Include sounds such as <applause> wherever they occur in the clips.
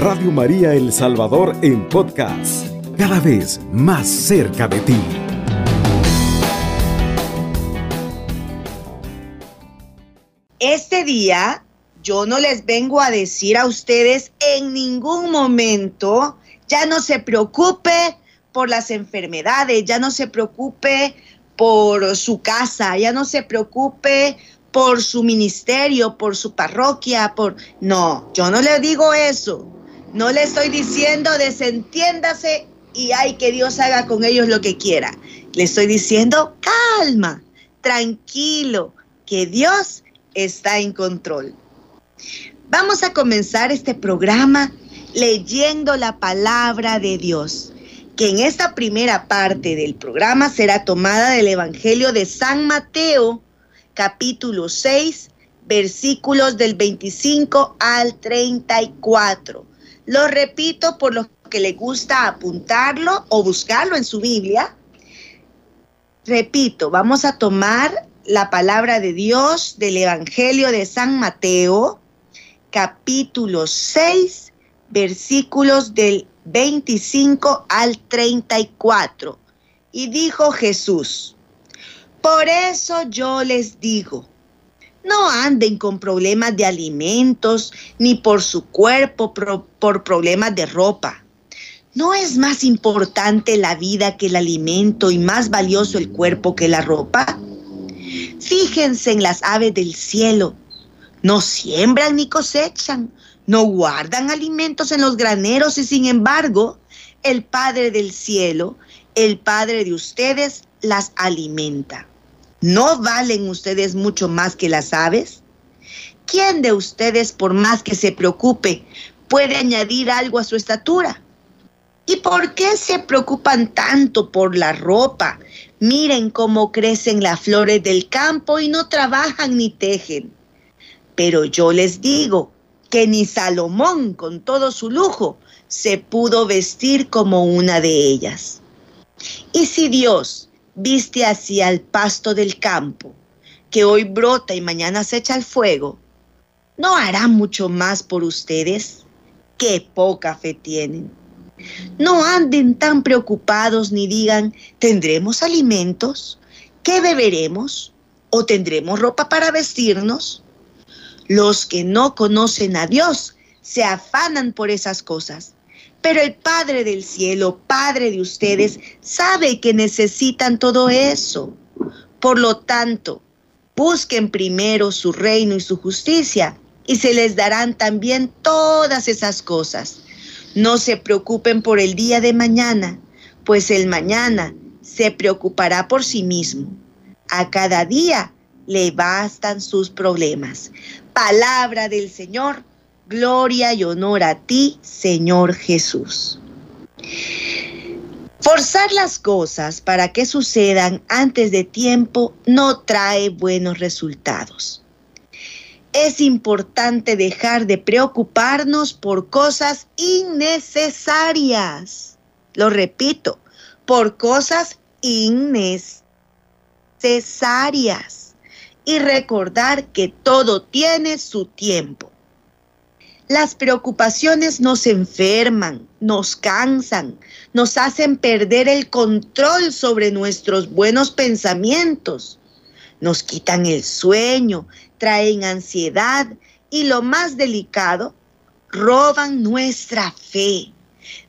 Radio María El Salvador en podcast, cada vez más cerca de ti. Este día yo no les vengo a decir a ustedes en ningún momento, ya no se preocupe por las enfermedades, ya no se preocupe por su casa, ya no se preocupe por su ministerio, por su parroquia, por... No, yo no le digo eso. No le estoy diciendo desentiéndase y hay que Dios haga con ellos lo que quiera. Le estoy diciendo calma, tranquilo, que Dios está en control. Vamos a comenzar este programa leyendo la palabra de Dios, que en esta primera parte del programa será tomada del Evangelio de San Mateo, capítulo 6, versículos del 25 al 34. Lo repito por los que le gusta apuntarlo o buscarlo en su Biblia. Repito, vamos a tomar la palabra de Dios del Evangelio de San Mateo, capítulo 6, versículos del 25 al 34. Y dijo Jesús, por eso yo les digo, no anden con problemas de alimentos, ni por su cuerpo por problemas de ropa. ¿No es más importante la vida que el alimento y más valioso el cuerpo que la ropa? Fíjense en las aves del cielo. No siembran ni cosechan, no guardan alimentos en los graneros y sin embargo, el Padre del cielo, el Padre de ustedes, las alimenta. ¿No valen ustedes mucho más que las aves? ¿Quién de ustedes, por más que se preocupe, puede añadir algo a su estatura? ¿Y por qué se preocupan tanto por la ropa? Miren cómo crecen las flores del campo y no trabajan ni tejen. Pero yo les digo que ni Salomón, con todo su lujo, se pudo vestir como una de ellas. Y si Dios viste así al pasto del campo, que hoy brota y mañana se echa al fuego, ¿no hará mucho más por ustedes? ¡Qué poca fe tienen! No anden tan preocupados ni digan, ¿tendremos alimentos? ¿Qué beberemos? ¿O tendremos ropa para vestirnos? Los que no conocen a Dios se afanan por esas cosas. Pero el Padre del cielo, Padre de ustedes, sabe que necesitan todo eso. Por lo tanto, busquen primero su reino y su justicia y se les darán también todas esas cosas. No se preocupen por el día de mañana, pues el mañana se preocupará por sí mismo. A cada día le bastan sus problemas. Palabra del Señor Gloria y honor a ti, Señor Jesús. Forzar las cosas para que sucedan antes de tiempo no trae buenos resultados. Es importante dejar de preocuparnos por cosas innecesarias. Lo repito, por cosas innecesarias. Y recordar que todo tiene su tiempo. Las preocupaciones nos enferman, nos cansan, nos hacen perder el control sobre nuestros buenos pensamientos, nos quitan el sueño, traen ansiedad y lo más delicado, roban nuestra fe,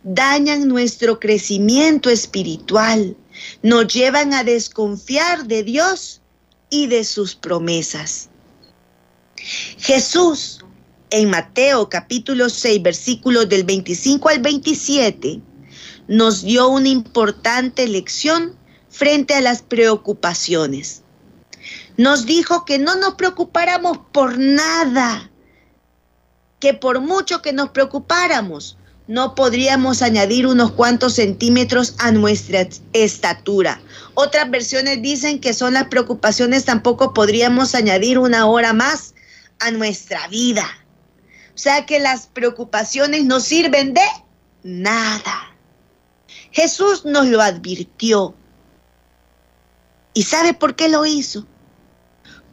dañan nuestro crecimiento espiritual, nos llevan a desconfiar de Dios y de sus promesas. Jesús en Mateo capítulo 6, versículos del 25 al 27, nos dio una importante lección frente a las preocupaciones. Nos dijo que no nos preocupáramos por nada, que por mucho que nos preocupáramos, no podríamos añadir unos cuantos centímetros a nuestra estatura. Otras versiones dicen que son las preocupaciones, tampoco podríamos añadir una hora más a nuestra vida. O sea que las preocupaciones no sirven de nada. Jesús nos lo advirtió. ¿Y sabe por qué lo hizo?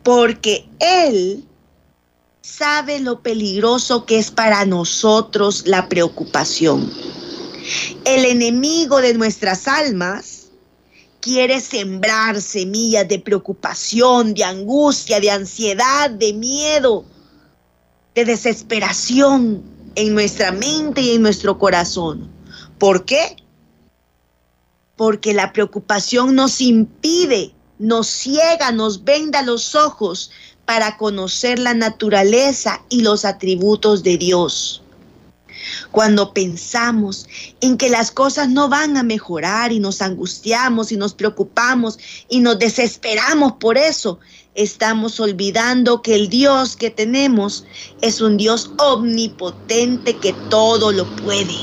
Porque Él sabe lo peligroso que es para nosotros la preocupación. El enemigo de nuestras almas quiere sembrar semillas de preocupación, de angustia, de ansiedad, de miedo, de desesperación en nuestra mente y en nuestro corazón. ¿Por qué? Porque la preocupación nos impide, nos ciega, nos venda los ojos para conocer la naturaleza y los atributos de Dios. Cuando pensamos en que las cosas no van a mejorar y nos angustiamos y nos preocupamos y nos desesperamos por eso, estamos olvidando que el Dios que tenemos es un Dios omnipotente que todo lo puede.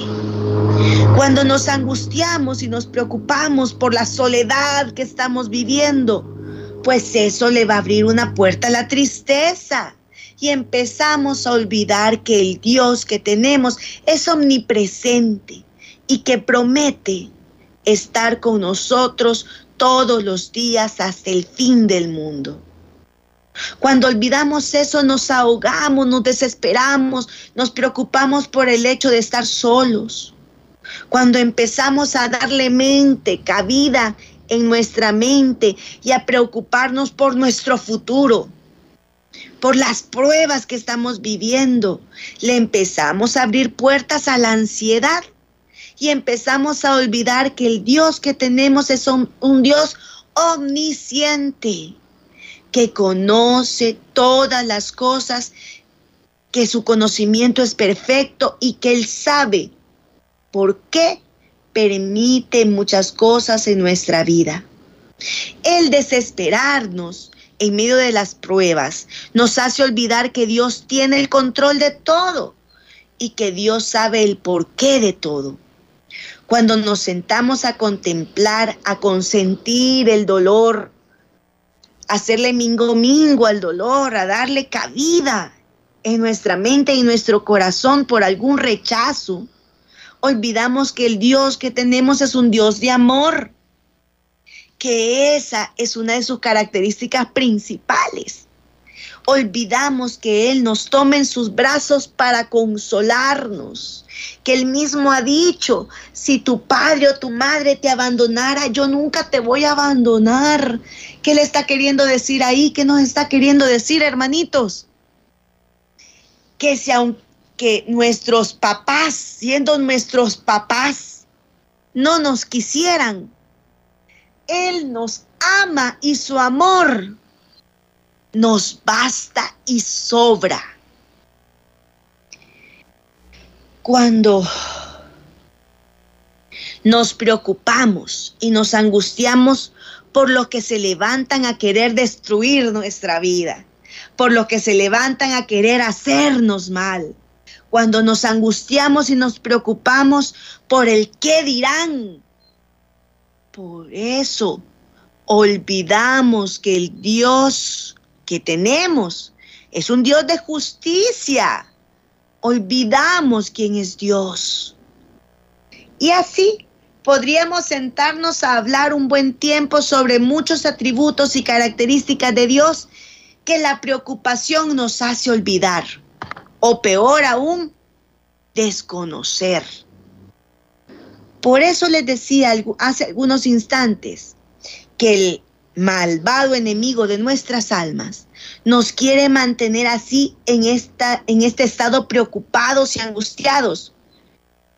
Cuando nos angustiamos y nos preocupamos por la soledad que estamos viviendo, pues eso le va a abrir una puerta a la tristeza y empezamos a olvidar que el Dios que tenemos es omnipresente y que promete estar con nosotros todos los días hasta el fin del mundo. Cuando olvidamos eso nos ahogamos, nos desesperamos, nos preocupamos por el hecho de estar solos. Cuando empezamos a darle mente, cabida en nuestra mente y a preocuparnos por nuestro futuro, por las pruebas que estamos viviendo. Le empezamos a abrir puertas a la ansiedad y empezamos a olvidar que el Dios que tenemos es un, Dios omnisciente, que conoce todas las cosas, que su conocimiento es perfecto y que Él sabe por qué permite muchas cosas en nuestra vida. El desesperarnos en medio de las pruebas nos hace olvidar que Dios tiene el control de todo y que Dios sabe el porqué de todo. Cuando nos sentamos a contemplar, a consentir el dolor, a hacerle mingo mingo al dolor, a darle cabida en nuestra mente y nuestro corazón por algún rechazo, olvidamos que el Dios que tenemos es un Dios de amor que esa es una de sus características principales. Olvidamos que Él nos toma en sus brazos para consolarnos, que Él mismo ha dicho, si tu padre o tu madre te abandonara, yo nunca te voy a abandonar. ¿Qué le está queriendo decir ahí? ¿Qué nos está queriendo decir, hermanitos? Que si aunque nuestros papás, siendo nuestros papás, no nos quisieran, él nos ama y su amor nos basta y sobra. Cuando nos preocupamos y nos angustiamos por los que se levantan a querer destruir nuestra vida, por los que se levantan a querer hacernos mal, cuando nos angustiamos y nos preocupamos por el qué dirán, por eso olvidamos que el Dios que tenemos es un Dios de justicia. Olvidamos quién es Dios. Y así podríamos sentarnos a hablar un buen tiempo sobre muchos atributos y características de Dios que la preocupación nos hace olvidar. O peor aún, desconocer. Por eso les decía hace algunos instantes que el malvado enemigo de nuestras almas nos quiere mantener así en, esta, en este estado preocupados y angustiados,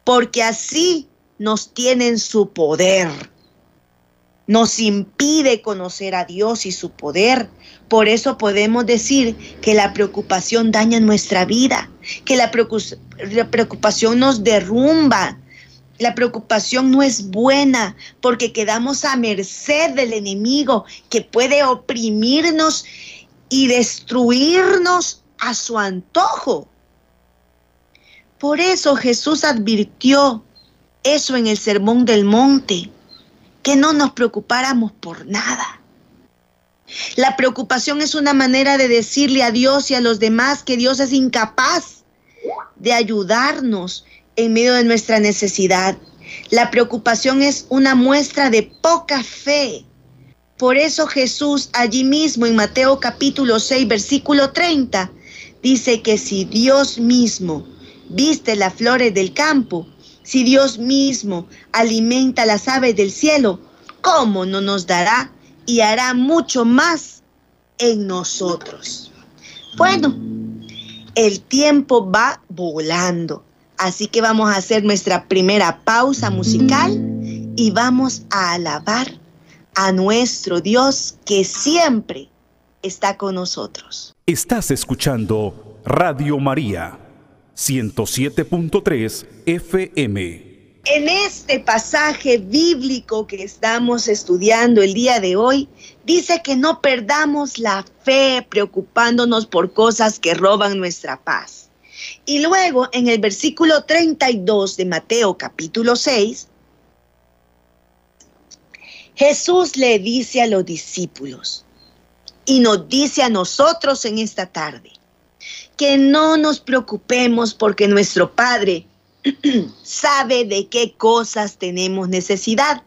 porque así nos tienen su poder. Nos impide conocer a Dios y su poder. Por eso podemos decir que la preocupación daña nuestra vida, que la preocupación nos derrumba, la preocupación no es buena porque quedamos a merced del enemigo que puede oprimirnos y destruirnos a su antojo. Por eso Jesús advirtió eso en el Sermón del Monte, que no nos preocupáramos por nada. La preocupación es una manera de decirle a Dios y a los demás que Dios es incapaz de ayudarnos en medio de nuestra necesidad. La preocupación es una muestra de poca fe. Por eso Jesús allí mismo en Mateo capítulo 6 versículo 30 dice que si Dios mismo viste las flores del campo, si Dios mismo alimenta las aves del cielo, ¿cómo no nos dará y hará mucho más en nosotros? Bueno, el tiempo va volando, así que vamos a hacer nuestra primera pausa musical y vamos a alabar a nuestro Dios que siempre está con nosotros. Estás escuchando Radio María 107.3 FM. En este pasaje bíblico que estamos estudiando el día de hoy, dice que no perdamos la fe preocupándonos por cosas que roban nuestra paz. Y luego en el versículo 32 de Mateo capítulo 6, Jesús le dice a los discípulos y nos dice a nosotros en esta tarde, que no nos preocupemos porque nuestro Padre <clears throat> sabe de qué cosas tenemos necesidad.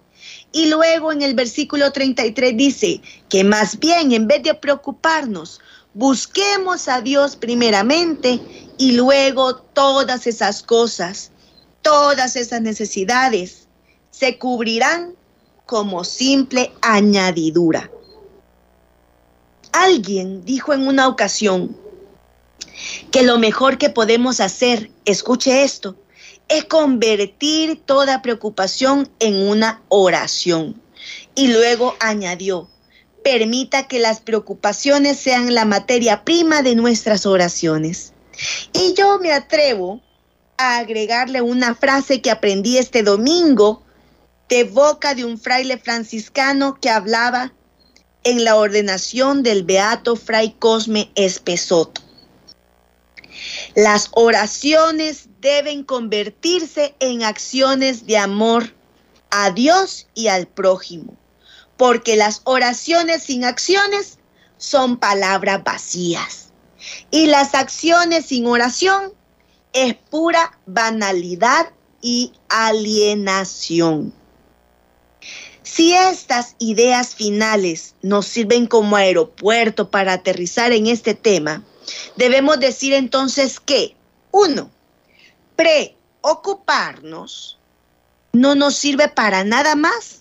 Y luego en el versículo 33 dice que más bien en vez de preocuparnos, busquemos a Dios primeramente y luego todas esas cosas, todas esas necesidades se cubrirán como simple añadidura. Alguien dijo en una ocasión, que lo mejor que podemos hacer, escuche esto, es convertir toda preocupación en una oración. Y luego añadió, permita que las preocupaciones sean la materia prima de nuestras oraciones. Y yo me atrevo a agregarle una frase que aprendí este domingo de boca de un fraile franciscano que hablaba en la ordenación del beato fray Cosme Espesoto. Las oraciones deben convertirse en acciones de amor a Dios y al prójimo, porque las oraciones sin acciones son palabras vacías y las acciones sin oración es pura banalidad y alienación. Si estas ideas finales nos sirven como aeropuerto para aterrizar en este tema, Debemos decir entonces que, uno, preocuparnos no nos sirve para nada más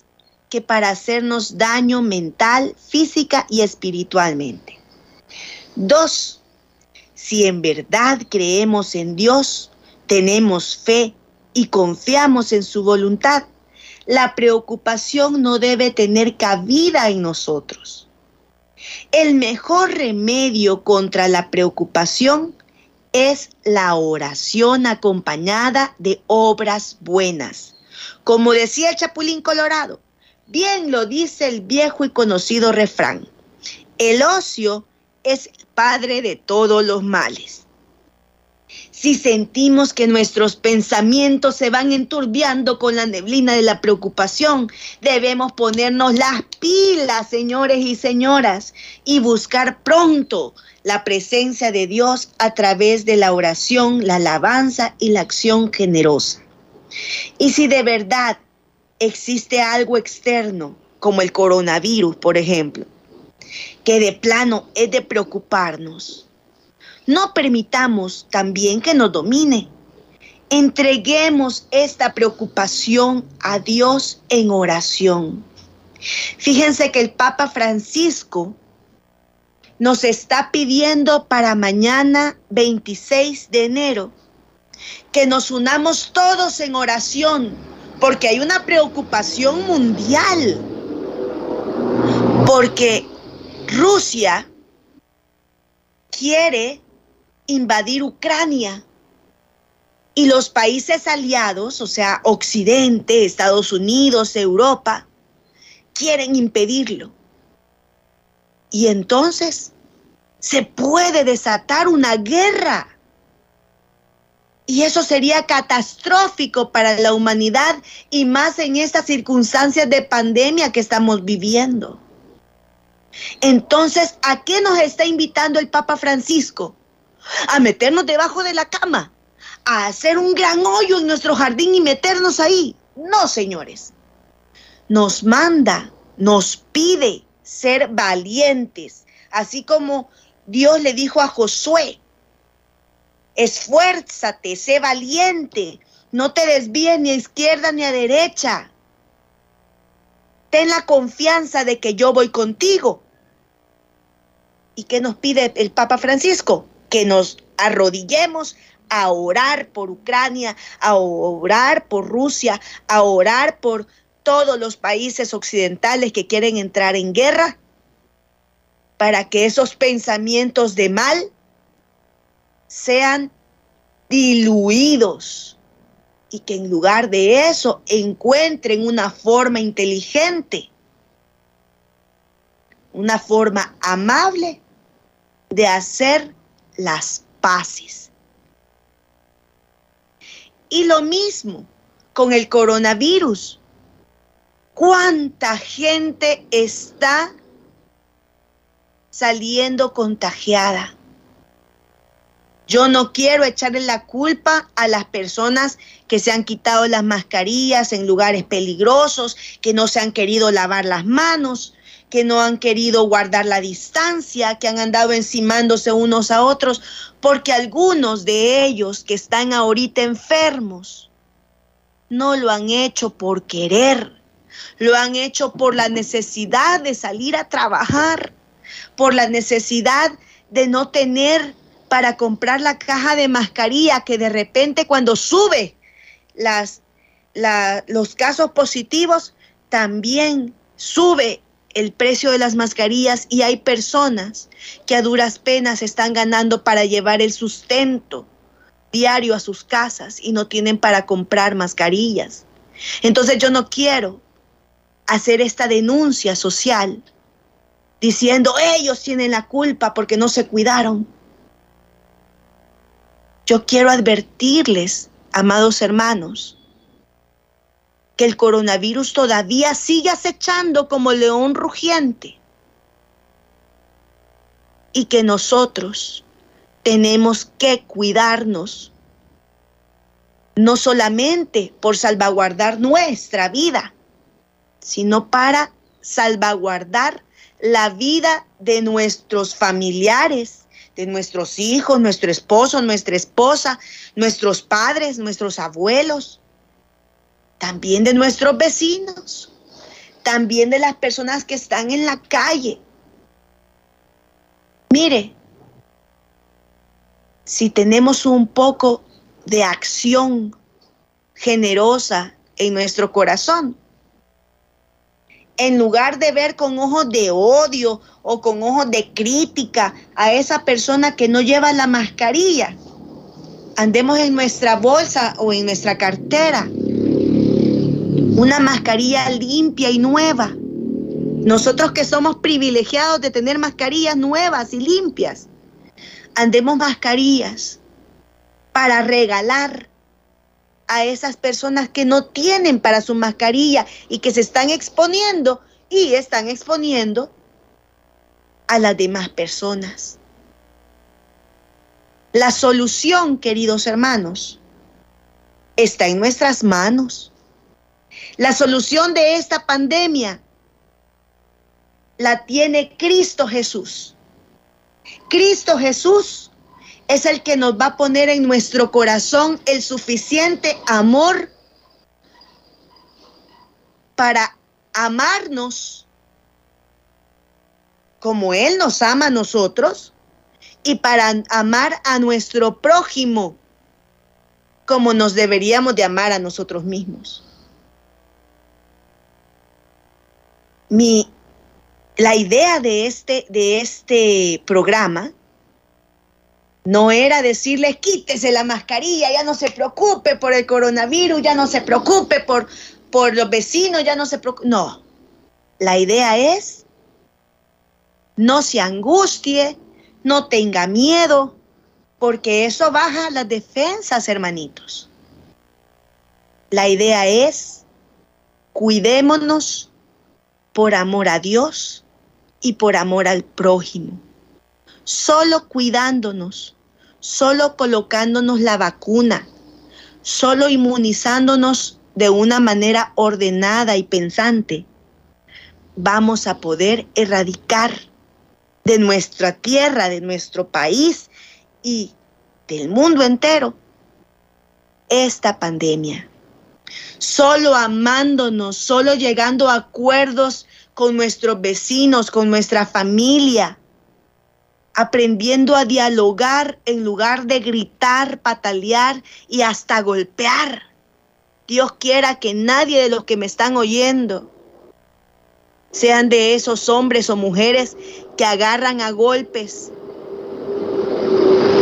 que para hacernos daño mental, física y espiritualmente. Dos, si en verdad creemos en Dios, tenemos fe y confiamos en su voluntad, la preocupación no debe tener cabida en nosotros. El mejor remedio contra la preocupación es la oración acompañada de obras buenas. Como decía el Chapulín Colorado, bien lo dice el viejo y conocido refrán, el ocio es el padre de todos los males. Si sentimos que nuestros pensamientos se van enturbiando con la neblina de la preocupación, debemos ponernos las pilas, señores y señoras, y buscar pronto la presencia de Dios a través de la oración, la alabanza y la acción generosa. Y si de verdad existe algo externo, como el coronavirus, por ejemplo, que de plano es de preocuparnos, no permitamos también que nos domine. Entreguemos esta preocupación a Dios en oración. Fíjense que el Papa Francisco nos está pidiendo para mañana 26 de enero que nos unamos todos en oración porque hay una preocupación mundial. Porque Rusia quiere invadir Ucrania. Y los países aliados, o sea, Occidente, Estados Unidos, Europa, quieren impedirlo. Y entonces se puede desatar una guerra. Y eso sería catastrófico para la humanidad y más en estas circunstancias de pandemia que estamos viviendo. Entonces, ¿a qué nos está invitando el Papa Francisco? a meternos debajo de la cama, a hacer un gran hoyo en nuestro jardín y meternos ahí. No, señores. Nos manda, nos pide ser valientes, así como Dios le dijo a Josué Esfuérzate, sé valiente, no te desvíes ni a izquierda ni a derecha. Ten la confianza de que yo voy contigo. ¿Y qué nos pide el Papa Francisco? Que nos arrodillemos a orar por Ucrania, a orar por Rusia, a orar por todos los países occidentales que quieren entrar en guerra, para que esos pensamientos de mal sean diluidos y que en lugar de eso encuentren una forma inteligente, una forma amable de hacer las paces. Y lo mismo con el coronavirus. ¿Cuánta gente está saliendo contagiada? Yo no quiero echarle la culpa a las personas que se han quitado las mascarillas en lugares peligrosos, que no se han querido lavar las manos, que no han querido guardar la distancia, que han andado encimándose unos a otros, porque algunos de ellos que están ahorita enfermos no lo han hecho por querer, lo han hecho por la necesidad de salir a trabajar, por la necesidad de no tener para comprar la caja de mascarilla que de repente cuando sube los casos positivos, también sube el precio de las mascarillas y hay personas que a duras penas están ganando para llevar el sustento diario a sus casas y no tienen para comprar mascarillas. Entonces yo no quiero hacer esta denuncia social diciendo ellos tienen la culpa porque no se cuidaron. Yo quiero advertirles, amados hermanos, que el coronavirus todavía sigue acechando como león rugiente y que nosotros tenemos que cuidarnos, no solamente por salvaguardar nuestra vida, sino para salvaguardar la vida de nuestros familiares de nuestros hijos, nuestro esposo, nuestra esposa, nuestros padres, nuestros abuelos, también de nuestros vecinos, también de las personas que están en la calle. Mire, si tenemos un poco de acción generosa en nuestro corazón, en lugar de ver con ojos de odio o con ojos de crítica a esa persona que no lleva la mascarilla, andemos en nuestra bolsa o en nuestra cartera una mascarilla limpia y nueva. Nosotros que somos privilegiados de tener mascarillas nuevas y limpias, andemos mascarillas para regalar a esas personas que no tienen para su mascarilla y que se están exponiendo y están exponiendo a las demás personas. La solución, queridos hermanos, está en nuestras manos. La solución de esta pandemia la tiene Cristo Jesús. Cristo Jesús es el que nos va a poner en nuestro corazón el suficiente amor para amarnos como Él nos ama a nosotros y para amar a nuestro prójimo como nos deberíamos de amar a nosotros mismos. Mi, la idea de este, de este programa no era decirle quítese la mascarilla, ya no se preocupe por el coronavirus, ya no se preocupe por, por los vecinos, ya no se preocupe. No, la idea es no se angustie, no tenga miedo, porque eso baja las defensas, hermanitos. La idea es cuidémonos por amor a Dios y por amor al prójimo solo cuidándonos, solo colocándonos la vacuna, solo inmunizándonos de una manera ordenada y pensante, vamos a poder erradicar de nuestra tierra, de nuestro país y del mundo entero esta pandemia. Solo amándonos, solo llegando a acuerdos con nuestros vecinos, con nuestra familia, aprendiendo a dialogar en lugar de gritar, patalear y hasta golpear. Dios quiera que nadie de los que me están oyendo sean de esos hombres o mujeres que agarran a golpes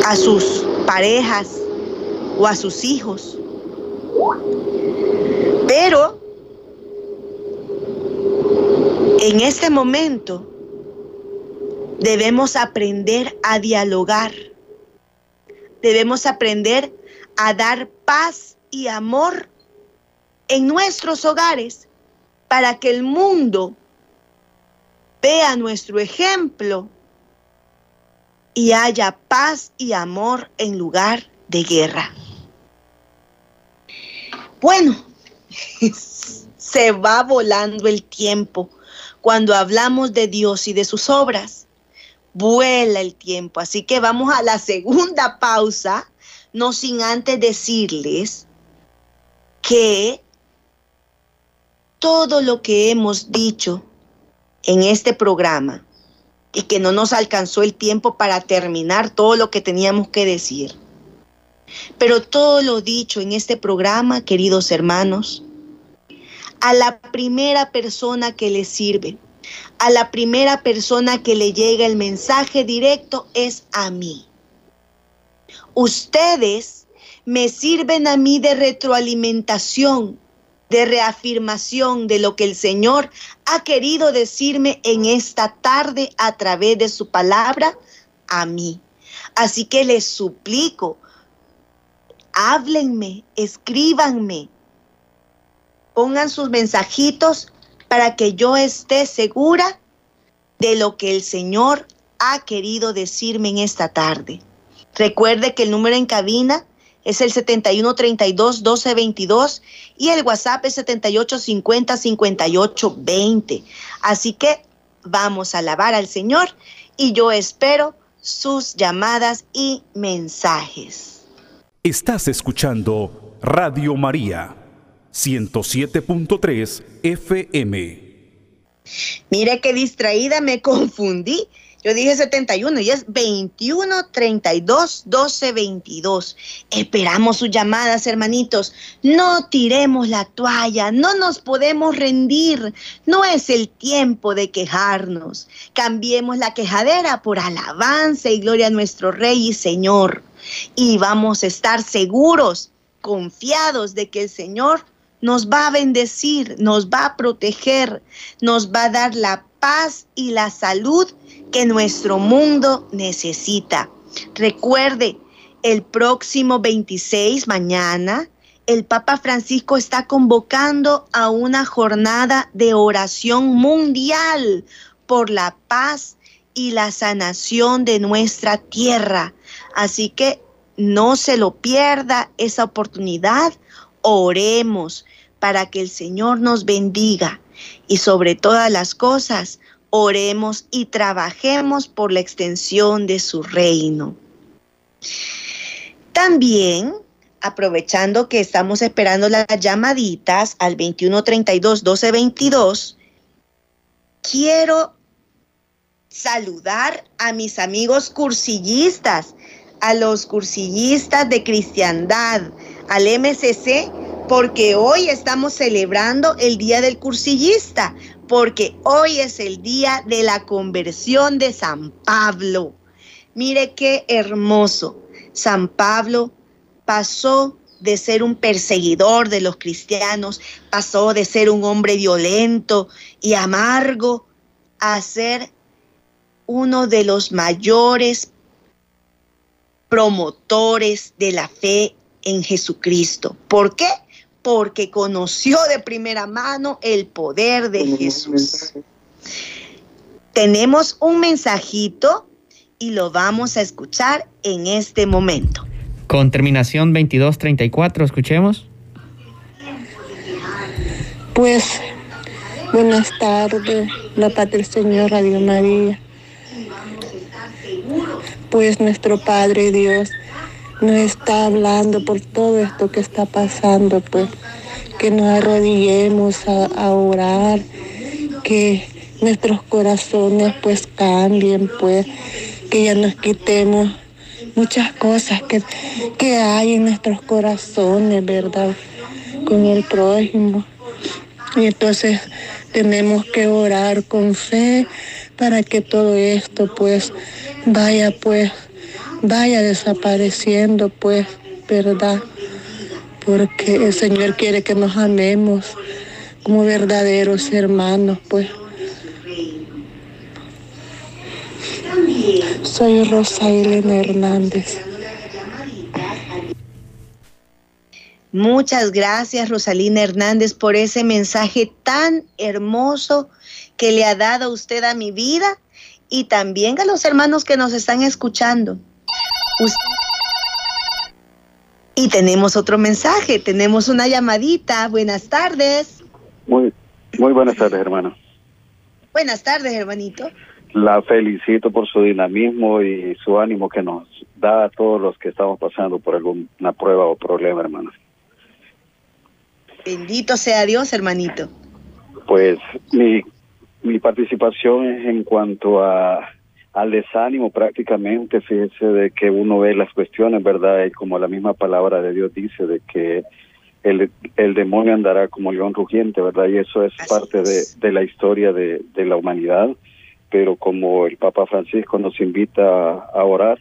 a sus parejas o a sus hijos. Pero en este momento debemos aprender a dialogar. Debemos aprender a dar paz y amor en nuestros hogares para que el mundo vea nuestro ejemplo y haya paz y amor en lugar de guerra. Bueno, <laughs> se va volando el tiempo cuando hablamos de Dios y de sus obras. Vuela el tiempo, así que vamos a la segunda pausa, no sin antes decirles que todo lo que hemos dicho en este programa y que no nos alcanzó el tiempo para terminar todo lo que teníamos que decir. Pero todo lo dicho en este programa, queridos hermanos, a la primera persona que le sirve, a la primera persona que le llega el mensaje directo es a mí. Ustedes me sirven a mí de retroalimentación de reafirmación de lo que el Señor ha querido decirme en esta tarde a través de su palabra a mí. Así que les suplico, háblenme, escríbanme, pongan sus mensajitos para que yo esté segura de lo que el Señor ha querido decirme en esta tarde. Recuerde que el número en cabina es el 7132 1222 y el WhatsApp es 7850 5820. Así que vamos a alabar al Señor y yo espero sus llamadas y mensajes. Estás escuchando Radio María 107.3 FM. Mire qué distraída me confundí. Yo dije 71 y es 21 32 12 22. Esperamos sus llamadas, hermanitos. No tiremos la toalla, no nos podemos rendir. No es el tiempo de quejarnos. Cambiemos la quejadera por alabanza y gloria a nuestro Rey y Señor. Y vamos a estar seguros, confiados de que el Señor nos va a bendecir, nos va a proteger, nos va a dar la paz y la salud que nuestro mundo necesita. Recuerde, el próximo 26, mañana, el Papa Francisco está convocando a una jornada de oración mundial por la paz y la sanación de nuestra tierra. Así que no se lo pierda esa oportunidad. Oremos para que el Señor nos bendiga y sobre todas las cosas oremos y trabajemos por la extensión de su reino. También, aprovechando que estamos esperando las llamaditas al 2132 1222, quiero saludar a mis amigos cursillistas, a los cursillistas de cristiandad, al MCC, porque hoy estamos celebrando el Día del Cursillista porque hoy es el día de la conversión de San Pablo. Mire qué hermoso. San Pablo pasó de ser un perseguidor de los cristianos, pasó de ser un hombre violento y amargo a ser uno de los mayores promotores de la fe en Jesucristo. ¿Por qué? Porque conoció de primera mano el poder de Jesús. Tenemos un mensajito y lo vamos a escuchar en este momento. Con terminación 2234, escuchemos. Pues, buenas tardes, la paz del Señor, Radio María. Pues nuestro Padre Dios, nos está hablando por todo esto que está pasando, pues que nos arrodillemos a, a orar, que nuestros corazones pues cambien, pues que ya nos quitemos muchas cosas que, que hay en nuestros corazones, ¿verdad? Con el prójimo. Y entonces tenemos que orar con fe para que todo esto pues vaya pues vaya desapareciendo pues, ¿verdad? Porque el Señor quiere que nos amemos como verdaderos hermanos, pues. Soy Rosa Elena Hernández. Muchas gracias, Rosalina Hernández, por ese mensaje tan hermoso que le ha dado usted a mi vida y también a los hermanos que nos están escuchando. Y tenemos otro mensaje, tenemos una llamadita. Buenas tardes. Muy, muy buenas tardes, hermano. Buenas tardes, hermanito. La felicito por su dinamismo y su ánimo que nos da a todos los que estamos pasando por alguna prueba o problema, hermano. Bendito sea Dios, hermanito. Pues mi, mi participación es en cuanto a al desánimo prácticamente, fíjese de que uno ve las cuestiones, ¿verdad? Y como la misma palabra de Dios dice, de que el, el demonio andará como león rugiente, ¿verdad? Y eso es parte de, de, la historia de, de, la humanidad, pero como el Papa Francisco nos invita a, orar,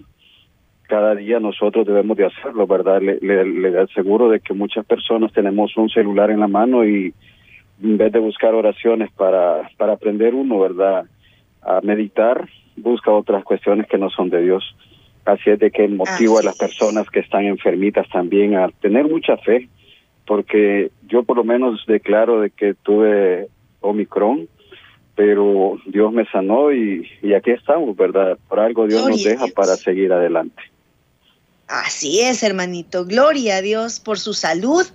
cada día nosotros debemos de hacerlo, ¿verdad? Le, le, le aseguro de que muchas personas tenemos un celular en la mano y en vez de buscar oraciones para, para aprender uno, ¿verdad? A meditar, busca otras cuestiones que no son de Dios. Así es de que motivo a las personas que están enfermitas también a tener mucha fe, porque yo por lo menos declaro de que tuve Omicron, pero Dios me sanó y, y aquí estamos, ¿verdad? Por algo Dios nos deja para seguir adelante. Así es, hermanito. Gloria a Dios por su salud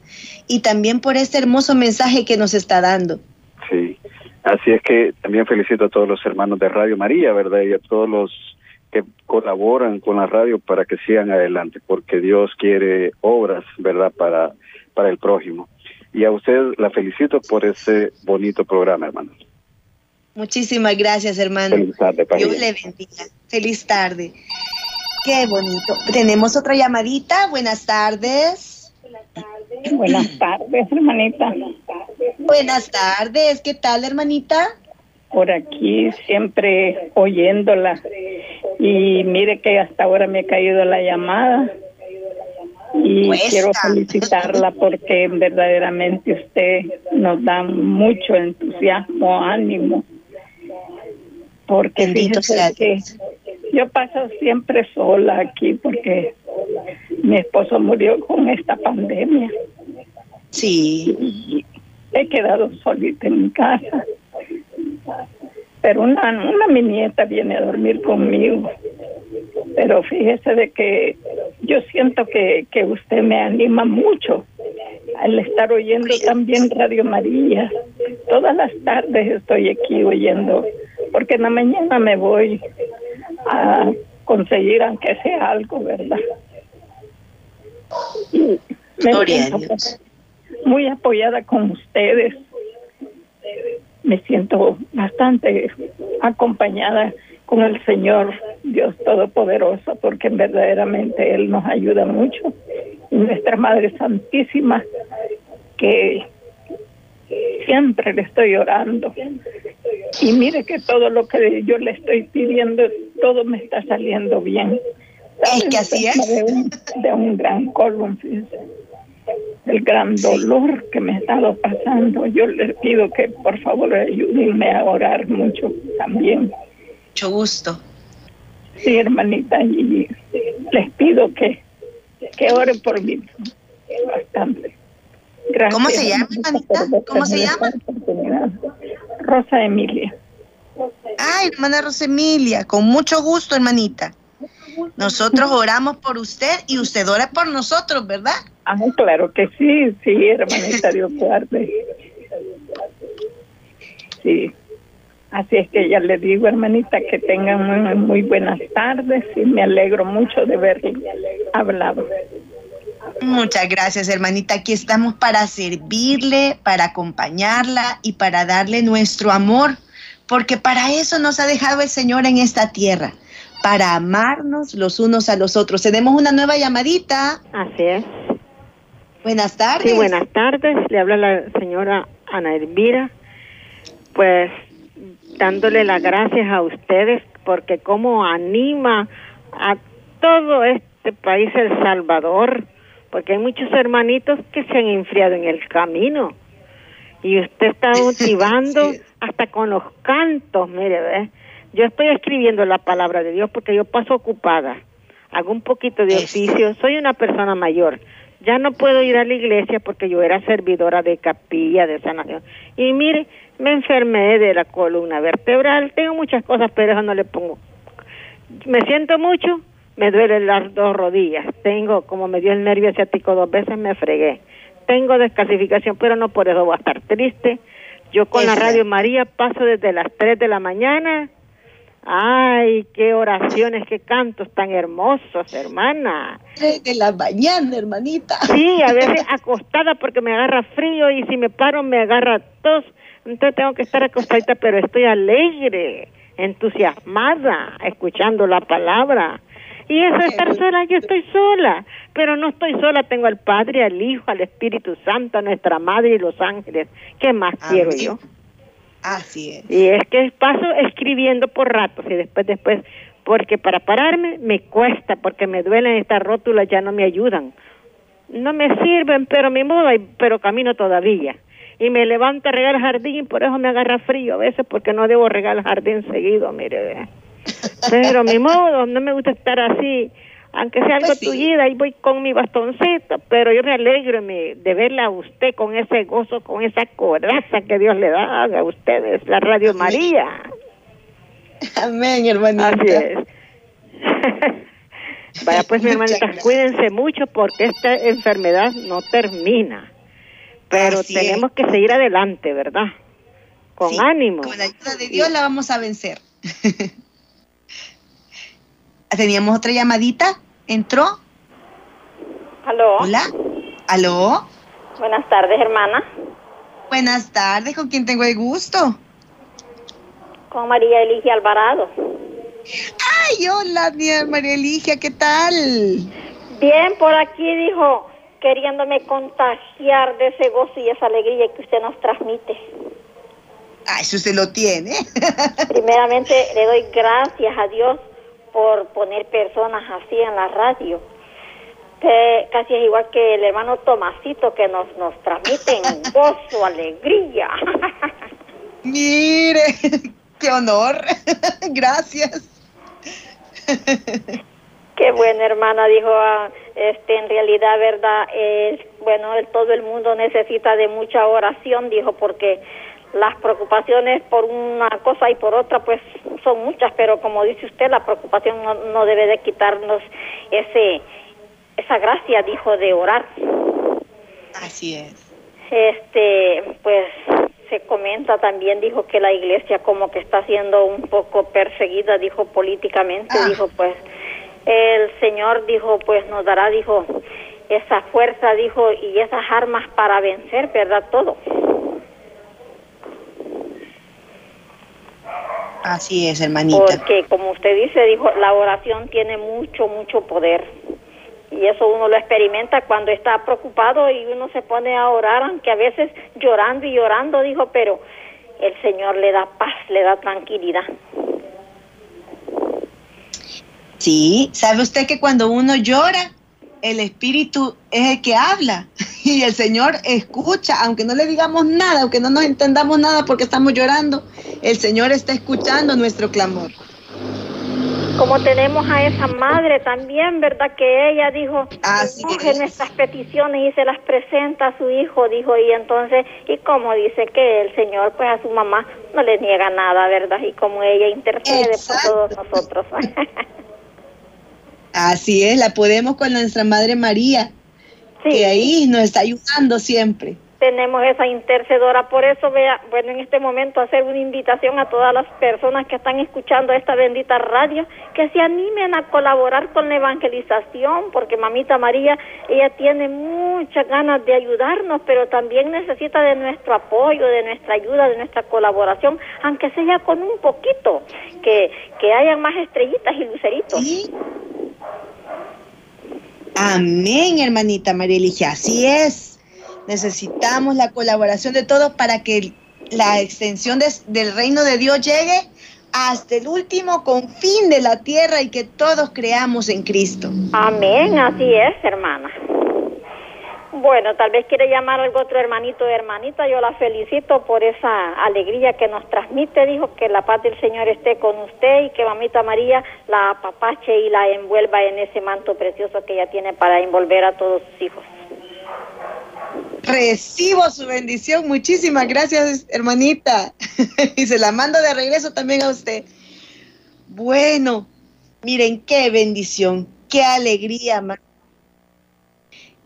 y también por este hermoso mensaje que nos está dando. Sí. Así es que también felicito a todos los hermanos de Radio María, ¿verdad? Y a todos los que colaboran con la radio para que sigan adelante, porque Dios quiere obras, ¿verdad? Para, para el prójimo. Y a usted la felicito por ese bonito programa, hermano. Muchísimas gracias, hermano. Feliz tarde, Dios le bendiga. Feliz tarde. Qué bonito. Tenemos otra llamadita. Buenas tardes. Buenas tardes. Buenas tardes, hermanita. Buenas tardes, ¿qué tal, hermanita? Por aquí siempre oyéndola. Y mire que hasta ahora me ha caído la llamada. Y Cuesta. quiero felicitarla porque verdaderamente usted nos da mucho entusiasmo, ánimo. Porque fíjese que yo paso siempre sola aquí porque mi esposo murió con esta pandemia. Sí. Y he quedado solita en mi casa. Pero una, una mi nieta viene a dormir conmigo. Pero fíjese de que yo siento que, que usted me anima mucho al estar oyendo también Radio María. Todas las tardes estoy aquí oyendo, porque en la mañana me voy a conseguir aunque sea algo, ¿verdad? Y me siento pues, muy apoyada con ustedes. Me siento bastante acompañada con el Señor Dios Todopoderoso, porque verdaderamente Él nos ayuda mucho. Y nuestra Madre Santísima, que siempre le estoy orando. Y mire que todo lo que yo le estoy pidiendo, todo me está saliendo bien. Es que así es. De un, de un gran colon, fíjense el gran dolor que me ha estado pasando. Yo les pido que por favor ayúdenme a orar mucho también. Mucho gusto. Sí, hermanita, y les pido que, que oren por mí bastante. Gracias. ¿Cómo se llama, hermanita? ¿Cómo se llama? Rosa Emilia. Ay, hermana Rosa Emilia, con mucho gusto, hermanita. Nosotros oramos por usted y usted ora por nosotros, ¿verdad? Ah, claro que sí, sí, hermanita Dios <laughs> guarde. Sí. Así es que ya le digo, hermanita, que tengan muy, muy buenas tardes y me alegro mucho de verle hablado. Muchas gracias, hermanita. Aquí estamos para servirle, para acompañarla y para darle nuestro amor, porque para eso nos ha dejado el Señor en esta tierra, para amarnos los unos a los otros. Tenemos una nueva llamadita. Así es. Buenas tardes. Sí, buenas tardes. Le habla la señora Ana Elvira. Pues dándole las gracias a ustedes porque como anima a todo este país El Salvador, porque hay muchos hermanitos que se han enfriado en el camino y usted está <laughs> motivando hasta con los cantos, mire, ¿ve? yo estoy escribiendo la palabra de Dios porque yo paso ocupada, hago un poquito de oficio, soy una persona mayor, ya no puedo ir a la iglesia porque yo era servidora de capilla de sanación. Y mire, me enfermé de la columna vertebral, tengo muchas cosas, pero eso no le pongo. Me siento mucho, me duelen las dos rodillas, tengo, como me dio el nervio asiático dos veces, me fregué. Tengo descalcificación, pero no por eso voy a estar triste. Yo con la Radio María paso desde las 3 de la mañana Ay, qué oraciones, qué cantos tan hermosos, hermana. De la mañana, hermanita. Sí, a veces acostada porque me agarra frío y si me paro me agarra tos. Entonces tengo que estar acostadita, pero estoy alegre, entusiasmada, escuchando la palabra. Y eso, estar sola, yo estoy sola, pero no estoy sola, tengo al Padre, al Hijo, al Espíritu Santo, a nuestra Madre y los ángeles. ¿Qué más quiero yo? Así es. Y es que paso escribiendo por ratos y después, después, porque para pararme me cuesta, porque me duelen estas rótulas, ya no me ayudan. No me sirven, pero mi modo, pero camino todavía. Y me levanto a regar el jardín, por eso me agarra frío a veces, porque no debo regar el jardín seguido, mire. Pero mi modo, no me gusta estar así aunque sea algo pues tullida, ahí voy con mi bastoncito, pero yo me alegro de verla a usted con ese gozo, con esa coraza que Dios le da a ustedes, la Radio María. Amén, hermanita. Así es. <laughs> Vaya, pues, mi hermanita, cuídense mucho porque esta enfermedad no termina. Pero tenemos que seguir adelante, ¿verdad? Con ánimo. Con la ayuda de Dios la vamos a vencer. <laughs> Teníamos otra llamadita. ¿Entró? ¿Aló? Hola. ¿Aló? Buenas tardes, hermana. Buenas tardes. ¿Con quién tengo el gusto? Con María Eligia Alvarado. Ay, hola, María Eligia, ¿qué tal? Bien, por aquí dijo, queriéndome contagiar de ese gozo y esa alegría que usted nos transmite. Ah, eso usted lo tiene. <laughs> Primeramente, le doy gracias a Dios por poner personas así en la radio. Que casi es igual que el hermano Tomasito que nos, nos transmiten gozo, <laughs> alegría. <laughs> Mire, qué honor. <laughs> Gracias. Qué buena hermana, dijo, ah, este, en realidad, verdad, es, bueno, todo el mundo necesita de mucha oración, dijo, porque las preocupaciones por una cosa y por otra pues son muchas pero como dice usted la preocupación no, debe de quitarnos ese esa gracia dijo de orar. Así es. Este pues se comenta también dijo que la iglesia como que está siendo un poco perseguida dijo políticamente ah. dijo pues el señor dijo pues nos dará dijo esa fuerza dijo y esas armas para vencer verdad todo Así es, hermanita. Porque como usted dice, dijo, la oración tiene mucho, mucho poder. Y eso uno lo experimenta cuando está preocupado y uno se pone a orar, aunque a veces llorando y llorando, dijo, pero el Señor le da paz, le da tranquilidad. Sí, ¿sabe usted que cuando uno llora, el Espíritu es el que habla <laughs> y el Señor escucha, aunque no le digamos nada, aunque no nos entendamos nada porque estamos llorando, el Señor está escuchando nuestro clamor. Como tenemos a esa madre también, ¿verdad? Que ella dijo, Así en nuestras peticiones y se las presenta a su hijo, dijo, y entonces, y como dice que el Señor, pues a su mamá no le niega nada, ¿verdad? Y como ella intercede por todos nosotros. <laughs> Así es, la podemos con nuestra Madre María, que ahí nos está ayudando siempre. Tenemos esa intercedora. Por eso, vea, bueno, en este momento hacer una invitación a todas las personas que están escuchando esta bendita radio, que se animen a colaborar con la evangelización, porque mamita María, ella tiene muchas ganas de ayudarnos, pero también necesita de nuestro apoyo, de nuestra ayuda, de nuestra colaboración, aunque sea con un poquito, que, que hayan más estrellitas y luceritos. Amén, hermanita María Eligia, así es. Necesitamos la colaboración de todos para que la extensión del reino de Dios llegue hasta el último confín de la tierra y que todos creamos en Cristo. Amén, así es, hermana. Bueno, tal vez quiere llamar algo otro hermanito o hermanita. Yo la felicito por esa alegría que nos transmite. Dijo que la paz del Señor esté con usted y que mamita María la apapache y la envuelva en ese manto precioso que ella tiene para envolver a todos sus hijos. Recibo su bendición. Muchísimas gracias, hermanita. <laughs> y se la mando de regreso también a usted. Bueno, miren qué bendición, qué alegría más.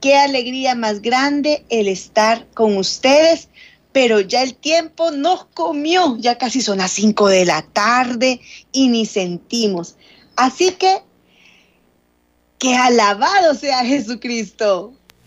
Qué alegría más grande el estar con ustedes, pero ya el tiempo nos comió, ya casi son las 5 de la tarde y ni sentimos. Así que, que alabado sea Jesucristo